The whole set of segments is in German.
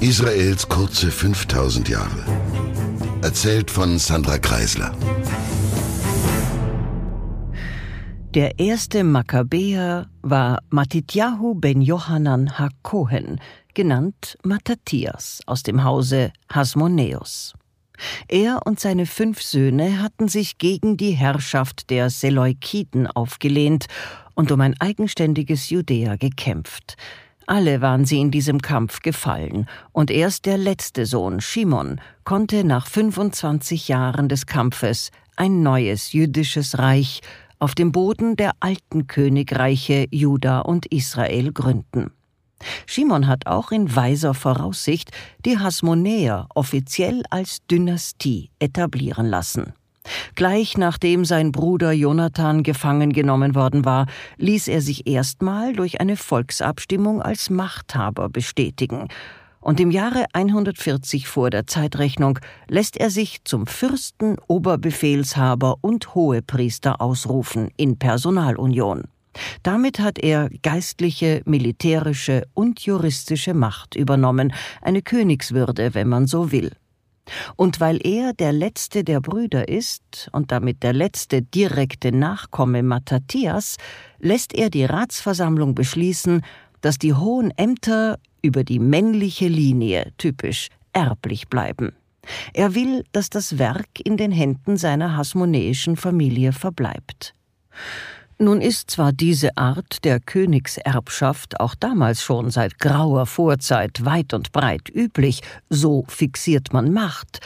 Israels kurze 5000 Jahre. Erzählt von Sandra Kreisler. Der erste Makkabäer war Matityahu ben Johanan HaKohen, genannt Matthias aus dem Hause Hasmonäus. Er und seine fünf Söhne hatten sich gegen die Herrschaft der Seleukiden aufgelehnt und um ein eigenständiges Judäa gekämpft. Alle waren sie in diesem Kampf gefallen, und erst der letzte Sohn, Shimon, konnte nach 25 Jahren des Kampfes ein neues jüdisches Reich auf dem Boden der alten Königreiche Juda und Israel gründen. Shimon hat auch in weiser Voraussicht die Hasmonäer offiziell als Dynastie etablieren lassen. Gleich nachdem sein Bruder Jonathan gefangen genommen worden war, ließ er sich erstmal durch eine Volksabstimmung als Machthaber bestätigen. Und im Jahre 140 vor der Zeitrechnung lässt er sich zum Fürsten, Oberbefehlshaber und Hohepriester ausrufen in Personalunion. Damit hat er geistliche, militärische und juristische Macht übernommen, eine Königswürde, wenn man so will. Und weil er der letzte der Brüder ist und damit der letzte direkte Nachkomme Matthias, lässt er die Ratsversammlung beschließen, dass die hohen Ämter über die männliche Linie typisch erblich bleiben. Er will, dass das Werk in den Händen seiner hasmonäischen Familie verbleibt. Nun ist zwar diese Art der Königserbschaft auch damals schon seit grauer Vorzeit weit und breit üblich, so fixiert man Macht,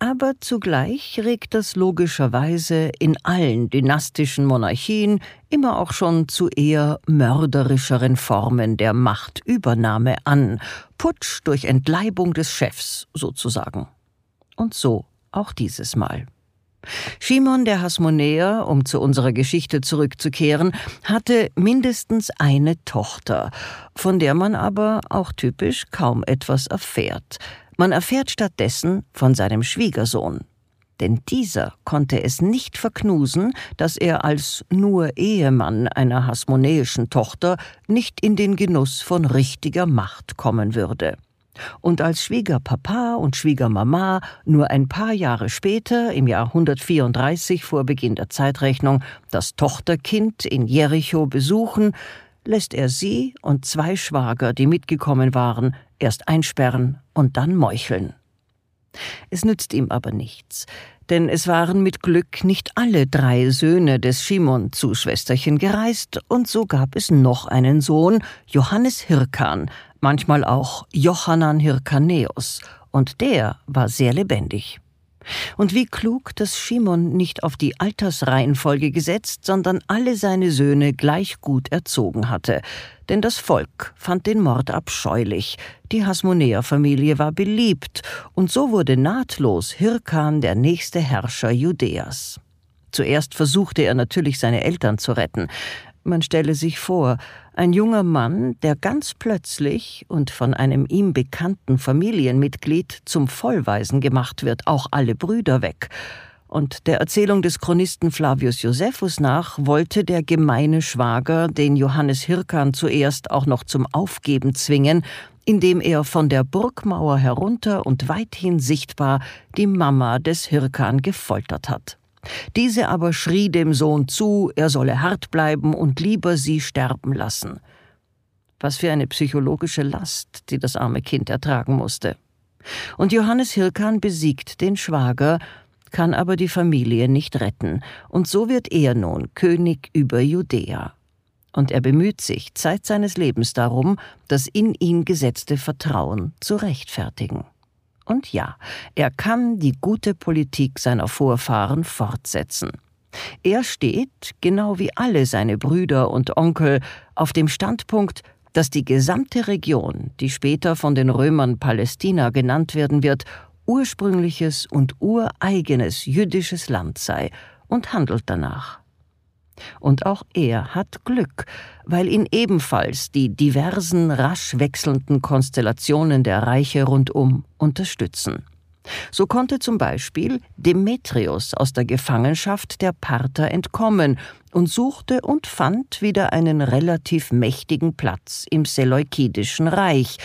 aber zugleich regt das logischerweise in allen dynastischen Monarchien immer auch schon zu eher mörderischeren Formen der Machtübernahme an, Putsch durch Entleibung des Chefs sozusagen. Und so auch dieses Mal. Shimon der Hasmonäer, um zu unserer Geschichte zurückzukehren, hatte mindestens eine Tochter, von der man aber auch typisch kaum etwas erfährt. Man erfährt stattdessen von seinem Schwiegersohn. Denn dieser konnte es nicht verknusen, dass er als nur Ehemann einer hasmonäischen Tochter nicht in den Genuss von richtiger Macht kommen würde und als Schwiegerpapa und Schwiegermama nur ein paar Jahre später, im Jahr 134 vor Beginn der Zeitrechnung, das Tochterkind in Jericho besuchen, lässt er sie und zwei Schwager, die mitgekommen waren, erst einsperren und dann meucheln. Es nützt ihm aber nichts, denn es waren mit Glück nicht alle drei Söhne des Shimon zu Schwesterchen gereist, und so gab es noch einen Sohn, Johannes Hirkan, manchmal auch Johannan Hirkaneus, und der war sehr lebendig. Und wie klug, dass Shimon nicht auf die Altersreihenfolge gesetzt, sondern alle seine Söhne gleich gut erzogen hatte. Denn das Volk fand den Mord abscheulich, die Hasmonäer-Familie war beliebt, und so wurde nahtlos Hirkan der nächste Herrscher Judäas. Zuerst versuchte er natürlich seine Eltern zu retten, man stelle sich vor, ein junger Mann, der ganz plötzlich und von einem ihm bekannten Familienmitglied zum Vollweisen gemacht wird, auch alle Brüder weg. Und der Erzählung des Chronisten Flavius Josephus nach wollte der gemeine Schwager den Johannes Hirkan zuerst auch noch zum Aufgeben zwingen, indem er von der Burgmauer herunter und weithin sichtbar die Mama des Hirkan gefoltert hat. Diese aber schrie dem Sohn zu, er solle hart bleiben und lieber sie sterben lassen. Was für eine psychologische Last, die das arme Kind ertragen musste. Und Johannes Hirkan besiegt den Schwager, kann aber die Familie nicht retten, und so wird er nun König über Judäa. Und er bemüht sich Zeit seines Lebens darum, das in ihn gesetzte Vertrauen zu rechtfertigen. Und ja, er kann die gute Politik seiner Vorfahren fortsetzen. Er steht, genau wie alle seine Brüder und Onkel, auf dem Standpunkt, dass die gesamte Region, die später von den Römern Palästina genannt werden wird, ursprüngliches und ureigenes jüdisches Land sei und handelt danach. Und auch er hat Glück, weil ihn ebenfalls die diversen rasch wechselnden Konstellationen der Reiche rundum unterstützen. So konnte zum Beispiel Demetrius aus der Gefangenschaft der Parther entkommen und suchte und fand wieder einen relativ mächtigen Platz im Seleukidischen Reich,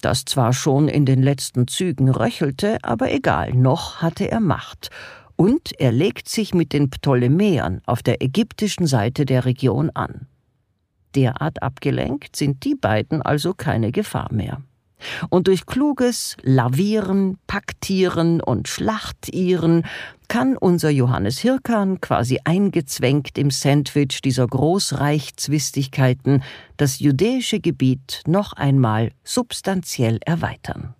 das zwar schon in den letzten Zügen röchelte, aber egal, noch hatte er Macht. Und er legt sich mit den Ptolemäern auf der ägyptischen Seite der Region an. Derart abgelenkt sind die beiden also keine Gefahr mehr. Und durch kluges Lavieren, Paktieren und Schlachtieren kann unser Johannes Hirkan quasi eingezwängt im Sandwich dieser Großreichzwistigkeiten das jüdische Gebiet noch einmal substanziell erweitern.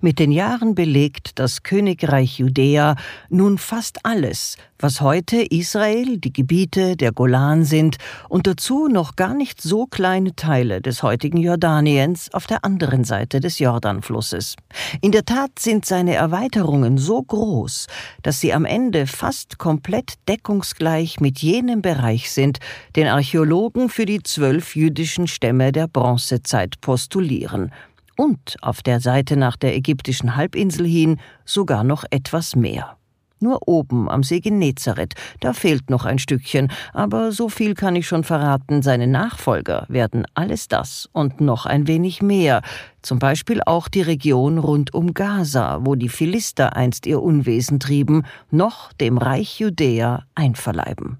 Mit den Jahren belegt das Königreich Judäa nun fast alles, was heute Israel, die Gebiete der Golan sind und dazu noch gar nicht so kleine Teile des heutigen Jordaniens auf der anderen Seite des Jordanflusses. In der Tat sind seine Erweiterungen so groß, dass sie am Ende fast komplett deckungsgleich mit jenem Bereich sind, den Archäologen für die zwölf jüdischen Stämme der Bronzezeit postulieren – und auf der Seite nach der ägyptischen Halbinsel hin sogar noch etwas mehr. Nur oben am See Genezareth, da fehlt noch ein Stückchen, aber so viel kann ich schon verraten, seine Nachfolger werden alles das und noch ein wenig mehr, zum Beispiel auch die Region rund um Gaza, wo die Philister einst ihr Unwesen trieben, noch dem Reich Judäa einverleiben.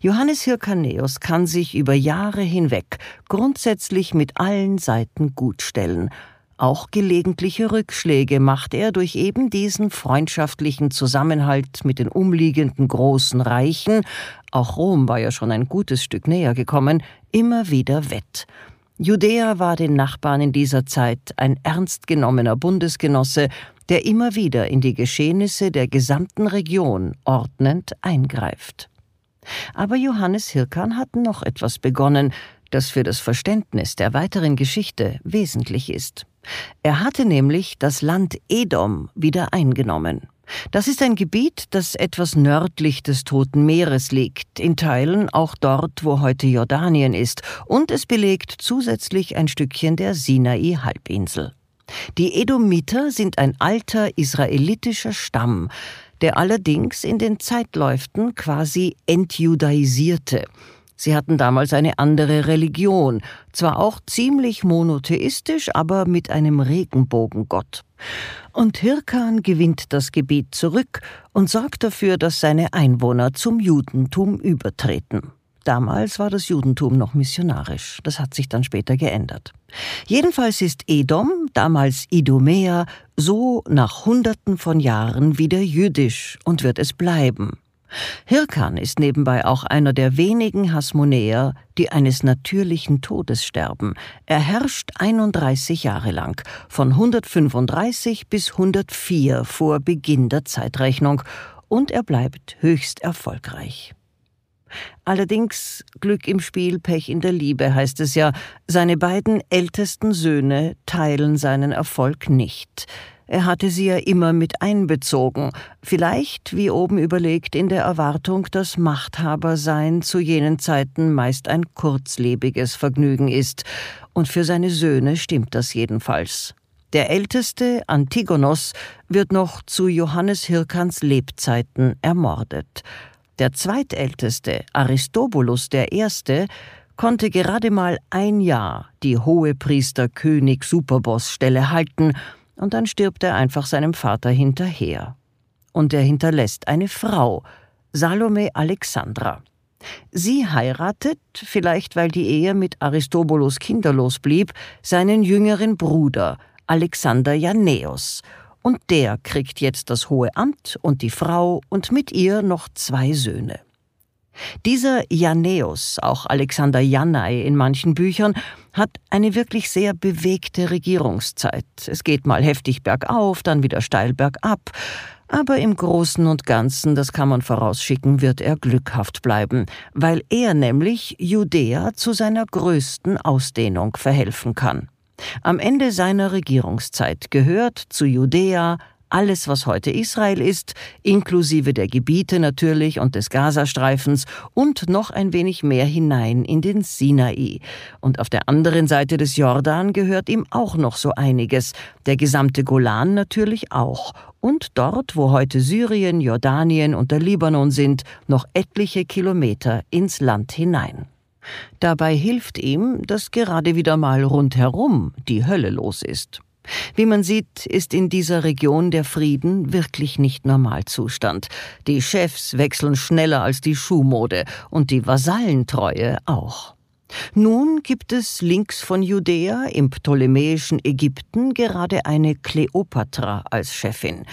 Johannes Hirkaneus kann sich über Jahre hinweg grundsätzlich mit allen Seiten gutstellen. Auch gelegentliche Rückschläge macht er durch eben diesen freundschaftlichen Zusammenhalt mit den umliegenden großen Reichen, auch Rom war ja schon ein gutes Stück näher gekommen, immer wieder wett. Judäa war den Nachbarn in dieser Zeit ein ernst genommener Bundesgenosse, der immer wieder in die Geschehnisse der gesamten Region ordnend eingreift. Aber Johannes Hirkan hat noch etwas begonnen, das für das Verständnis der weiteren Geschichte wesentlich ist. Er hatte nämlich das Land Edom wieder eingenommen. Das ist ein Gebiet, das etwas nördlich des Toten Meeres liegt, in Teilen auch dort, wo heute Jordanien ist, und es belegt zusätzlich ein Stückchen der Sinai-Halbinsel. Die Edomiter sind ein alter israelitischer Stamm, der allerdings in den Zeitläuften quasi entjudaisierte. Sie hatten damals eine andere Religion, zwar auch ziemlich monotheistisch, aber mit einem Regenbogengott. Und Hirkan gewinnt das Gebiet zurück und sorgt dafür, dass seine Einwohner zum Judentum übertreten. Damals war das Judentum noch missionarisch, das hat sich dann später geändert. Jedenfalls ist Edom, damals Idumea, so nach Hunderten von Jahren wieder jüdisch und wird es bleiben. Hirkan ist nebenbei auch einer der wenigen Hasmonäer, die eines natürlichen Todes sterben. Er herrscht 31 Jahre lang, von 135 bis 104 vor Beginn der Zeitrechnung, und er bleibt höchst erfolgreich. Allerdings Glück im Spiel, Pech in der Liebe heißt es ja, seine beiden ältesten Söhne teilen seinen Erfolg nicht. Er hatte sie ja immer mit einbezogen, vielleicht, wie oben überlegt, in der Erwartung, dass Machthabersein zu jenen Zeiten meist ein kurzlebiges Vergnügen ist, und für seine Söhne stimmt das jedenfalls. Der älteste, Antigonos, wird noch zu Johannes Hirkans Lebzeiten ermordet. Der zweitälteste, Aristobulus I., konnte gerade mal ein Jahr die Hohepriester König Superboss-Stelle halten, und dann stirbt er einfach seinem Vater hinterher. Und er hinterlässt eine Frau, Salome Alexandra. Sie heiratet, vielleicht weil die Ehe mit Aristobulus kinderlos blieb, seinen jüngeren Bruder, Alexander Janäus, und der kriegt jetzt das hohe Amt und die Frau und mit ihr noch zwei Söhne. Dieser Janäus, auch Alexander Janai in manchen Büchern, hat eine wirklich sehr bewegte Regierungszeit. Es geht mal heftig bergauf, dann wieder steil bergab. Aber im Großen und Ganzen, das kann man vorausschicken, wird er glückhaft bleiben, weil er nämlich Judäa zu seiner größten Ausdehnung verhelfen kann. Am Ende seiner Regierungszeit gehört zu Judäa alles, was heute Israel ist, inklusive der Gebiete natürlich und des Gazastreifens und noch ein wenig mehr hinein in den Sinai. Und auf der anderen Seite des Jordan gehört ihm auch noch so einiges, der gesamte Golan natürlich auch und dort, wo heute Syrien, Jordanien und der Libanon sind, noch etliche Kilometer ins Land hinein. Dabei hilft ihm, dass gerade wieder mal rundherum die Hölle los ist. Wie man sieht, ist in dieser Region der Frieden wirklich nicht Normalzustand. Die Chefs wechseln schneller als die Schuhmode und die Vasallentreue auch. Nun gibt es links von Judäa im ptolemäischen Ägypten gerade eine Kleopatra als Chefin.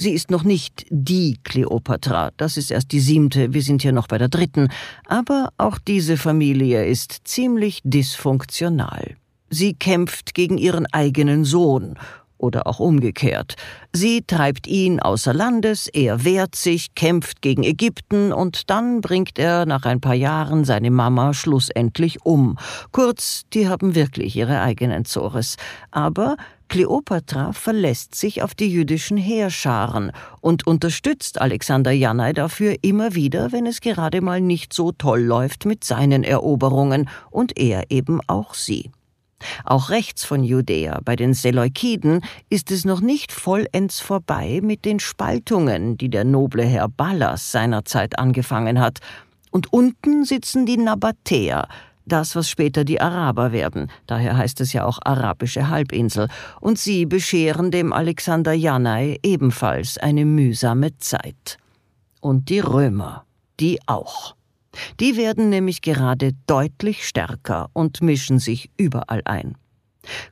Sie ist noch nicht die Kleopatra, das ist erst die siebte, wir sind hier noch bei der dritten, aber auch diese Familie ist ziemlich dysfunktional. Sie kämpft gegen ihren eigenen Sohn oder auch umgekehrt. Sie treibt ihn außer Landes, er wehrt sich, kämpft gegen Ägypten und dann bringt er nach ein paar Jahren seine Mama schlussendlich um. Kurz, die haben wirklich ihre eigenen Zores. Aber Kleopatra verlässt sich auf die jüdischen Heerscharen und unterstützt Alexander Janai dafür immer wieder, wenn es gerade mal nicht so toll läuft mit seinen Eroberungen und er eben auch sie. Auch rechts von Judäa, bei den Seleukiden, ist es noch nicht vollends vorbei mit den Spaltungen, die der noble Herr Ballas seinerzeit angefangen hat. Und unten sitzen die Nabatäer, das, was später die Araber werden, daher heißt es ja auch arabische Halbinsel, und sie bescheren dem Alexander Janai ebenfalls eine mühsame Zeit. Und die Römer, die auch. Die werden nämlich gerade deutlich stärker und mischen sich überall ein.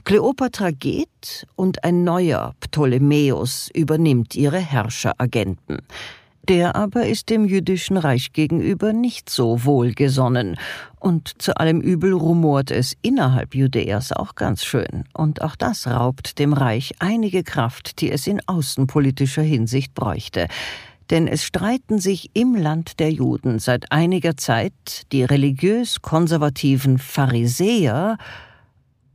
Kleopatra geht und ein neuer Ptolemäus übernimmt ihre Herrscheragenten. Der aber ist dem jüdischen Reich gegenüber nicht so wohlgesonnen, und zu allem Übel rumort es innerhalb Judäas auch ganz schön, und auch das raubt dem Reich einige Kraft, die es in außenpolitischer Hinsicht bräuchte denn es streiten sich im Land der Juden seit einiger Zeit die religiös konservativen Pharisäer,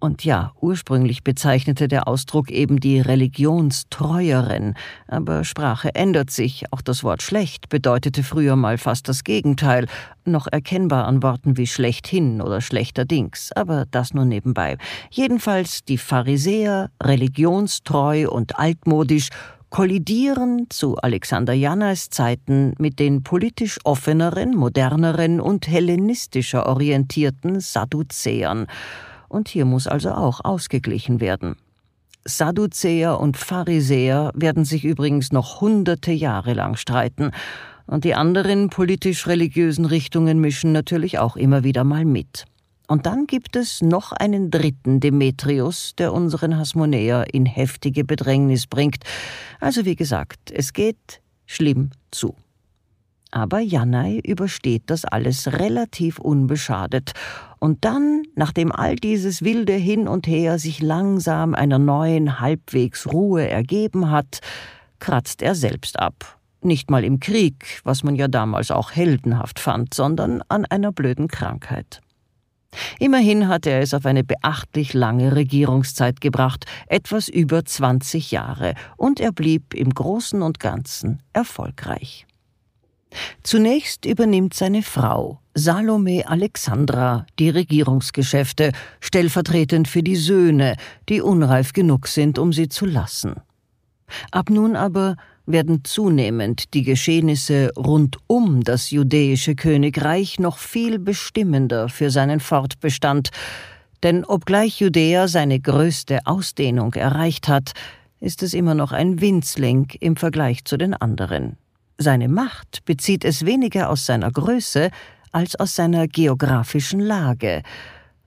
und ja, ursprünglich bezeichnete der Ausdruck eben die Religionstreueren, aber Sprache ändert sich, auch das Wort schlecht bedeutete früher mal fast das Gegenteil, noch erkennbar an Worten wie schlechthin oder schlechterdings, aber das nur nebenbei. Jedenfalls die Pharisäer, religionstreu und altmodisch, kollidieren zu Alexander Janais Zeiten mit den politisch offeneren, moderneren und hellenistischer orientierten Sadduzäern. Und hier muss also auch ausgeglichen werden. Sadduzäer und Pharisäer werden sich übrigens noch hunderte Jahre lang streiten, und die anderen politisch-religiösen Richtungen mischen natürlich auch immer wieder mal mit. Und dann gibt es noch einen dritten Demetrius, der unseren Hasmonäer in heftige Bedrängnis bringt. Also wie gesagt, es geht schlimm zu. Aber Janai übersteht das alles relativ unbeschadet. Und dann, nachdem all dieses wilde Hin und Her sich langsam einer neuen halbwegs Ruhe ergeben hat, kratzt er selbst ab. Nicht mal im Krieg, was man ja damals auch heldenhaft fand, sondern an einer blöden Krankheit. Immerhin hatte er es auf eine beachtlich lange Regierungszeit gebracht, etwas über 20 Jahre, und er blieb im Großen und Ganzen erfolgreich. Zunächst übernimmt seine Frau, Salome Alexandra, die Regierungsgeschäfte, stellvertretend für die Söhne, die unreif genug sind, um sie zu lassen. Ab nun aber werden zunehmend die Geschehnisse rund um das judäische Königreich noch viel bestimmender für seinen Fortbestand, denn obgleich Judäa seine größte Ausdehnung erreicht hat, ist es immer noch ein Winzling im Vergleich zu den anderen. Seine Macht bezieht es weniger aus seiner Größe als aus seiner geografischen Lage,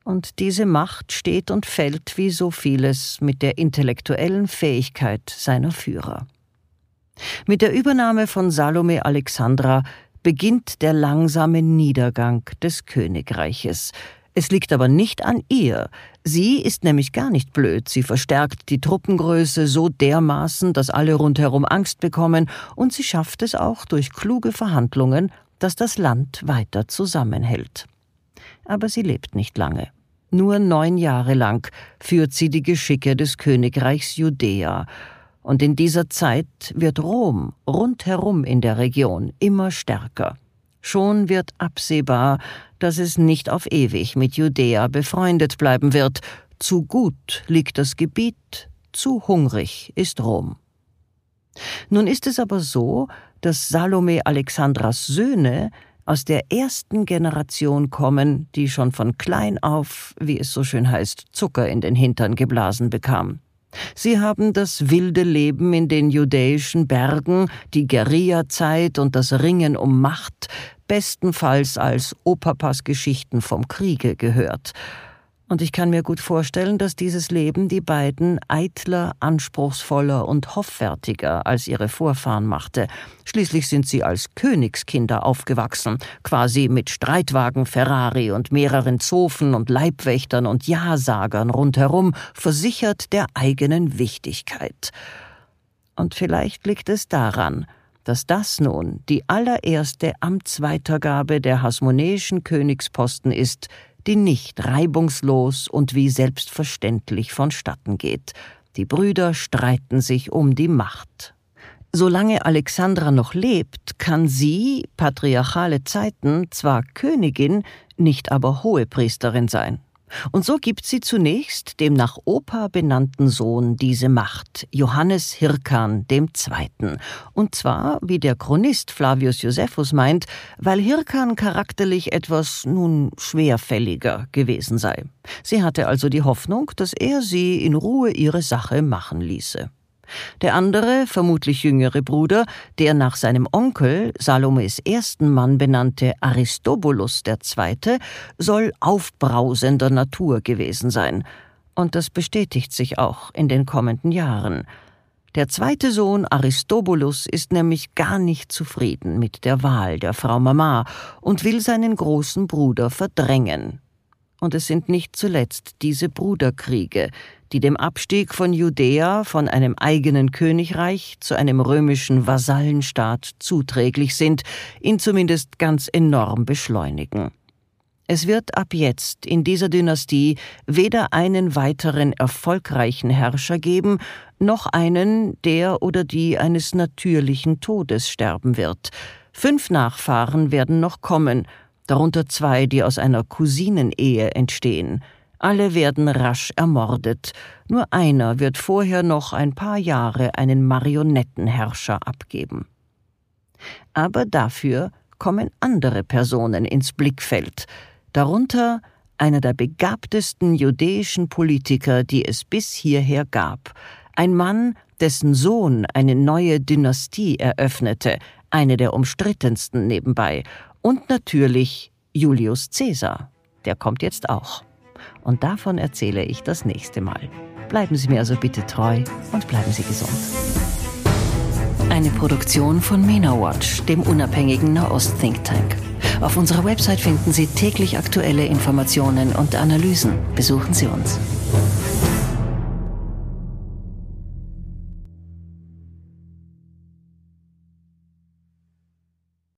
und diese Macht steht und fällt wie so vieles mit der intellektuellen Fähigkeit seiner Führer. Mit der Übernahme von Salome Alexandra beginnt der langsame Niedergang des Königreiches. Es liegt aber nicht an ihr. Sie ist nämlich gar nicht blöd. Sie verstärkt die Truppengröße so dermaßen, dass alle rundherum Angst bekommen, und sie schafft es auch durch kluge Verhandlungen, dass das Land weiter zusammenhält. Aber sie lebt nicht lange. Nur neun Jahre lang führt sie die Geschicke des Königreichs Judäa, Und in dieser Zeit wird Rom rundherum in der Region immer stärker. Schon wird absehbar, dass es nicht auf ewig mit Judäa befreundet bleiben wird. Zu gut liegt das Gebiet, zu hungrig ist Rom. Nun ist es aber so, dass Salome Alexandras Söhne aus der ersten Generation kommen, die schon von klein auf, wie es so schön heißt, Zucker in den Hintern geblasen bekam. Sie haben das wilde Leben in den judäischen Bergen, die Guerillazeit und das Ringen um Macht bestenfalls als Opapas Geschichten vom Kriege gehört und ich kann mir gut vorstellen, dass dieses Leben die beiden eitler, anspruchsvoller und hoffärtiger als ihre Vorfahren machte. Schließlich sind sie als Königskinder aufgewachsen, quasi mit Streitwagen, Ferrari und mehreren Zofen und Leibwächtern und Ja-Sagern rundherum, versichert der eigenen Wichtigkeit. Und vielleicht liegt es daran, dass das nun die allererste Amtsweitergabe der hasmonäischen Königsposten ist, die nicht reibungslos und wie selbstverständlich vonstatten geht. Die Brüder streiten sich um die Macht. Solange Alexandra noch lebt, kann sie, patriarchale Zeiten, zwar Königin, nicht aber Hohepriesterin sein. Und so gibt sie zunächst dem nach Opa benannten Sohn diese Macht, Johannes Hirkan II. Und zwar, wie der Chronist Flavius Josephus meint, weil Hirkan charakterlich etwas nun schwerfälliger gewesen sei. Sie hatte also die Hoffnung, dass er sie in Ruhe ihre Sache machen ließe. Der andere, vermutlich jüngere Bruder, der nach seinem Onkel, Salomes ersten Mann benannte Aristobulus II., soll aufbrausender Natur gewesen sein. Und das bestätigt sich auch in den kommenden Jahren. Der zweite Sohn Aristobulus ist nämlich gar nicht zufrieden mit der Wahl der Frau Mama und will seinen großen Bruder verdrängen. Und es sind nicht zuletzt diese Bruderkriege, die dem Abstieg von Judäa von einem eigenen Königreich zu einem römischen Vasallenstaat zuträglich sind, ihn zumindest ganz enorm beschleunigen. Es wird ab jetzt in dieser Dynastie weder einen weiteren erfolgreichen Herrscher geben, noch einen, der oder die eines natürlichen Todes sterben wird. Fünf Nachfahren werden noch kommen, darunter zwei, die aus einer Cousinenehe entstehen. Alle werden rasch ermordet, nur einer wird vorher noch ein paar Jahre einen Marionettenherrscher abgeben. Aber dafür kommen andere Personen ins Blickfeld, darunter einer der begabtesten judäischen Politiker, die es bis hierher gab, ein Mann, dessen Sohn eine neue Dynastie eröffnete, eine der umstrittensten nebenbei, und natürlich Julius Caesar, der kommt jetzt auch und davon erzähle ich das nächste Mal. Bleiben Sie mir also bitte treu und bleiben Sie gesund. Eine Produktion von MENA Watch, dem unabhängigen Nahost-Think Tank. Auf unserer Website finden Sie täglich aktuelle Informationen und Analysen. Besuchen Sie uns.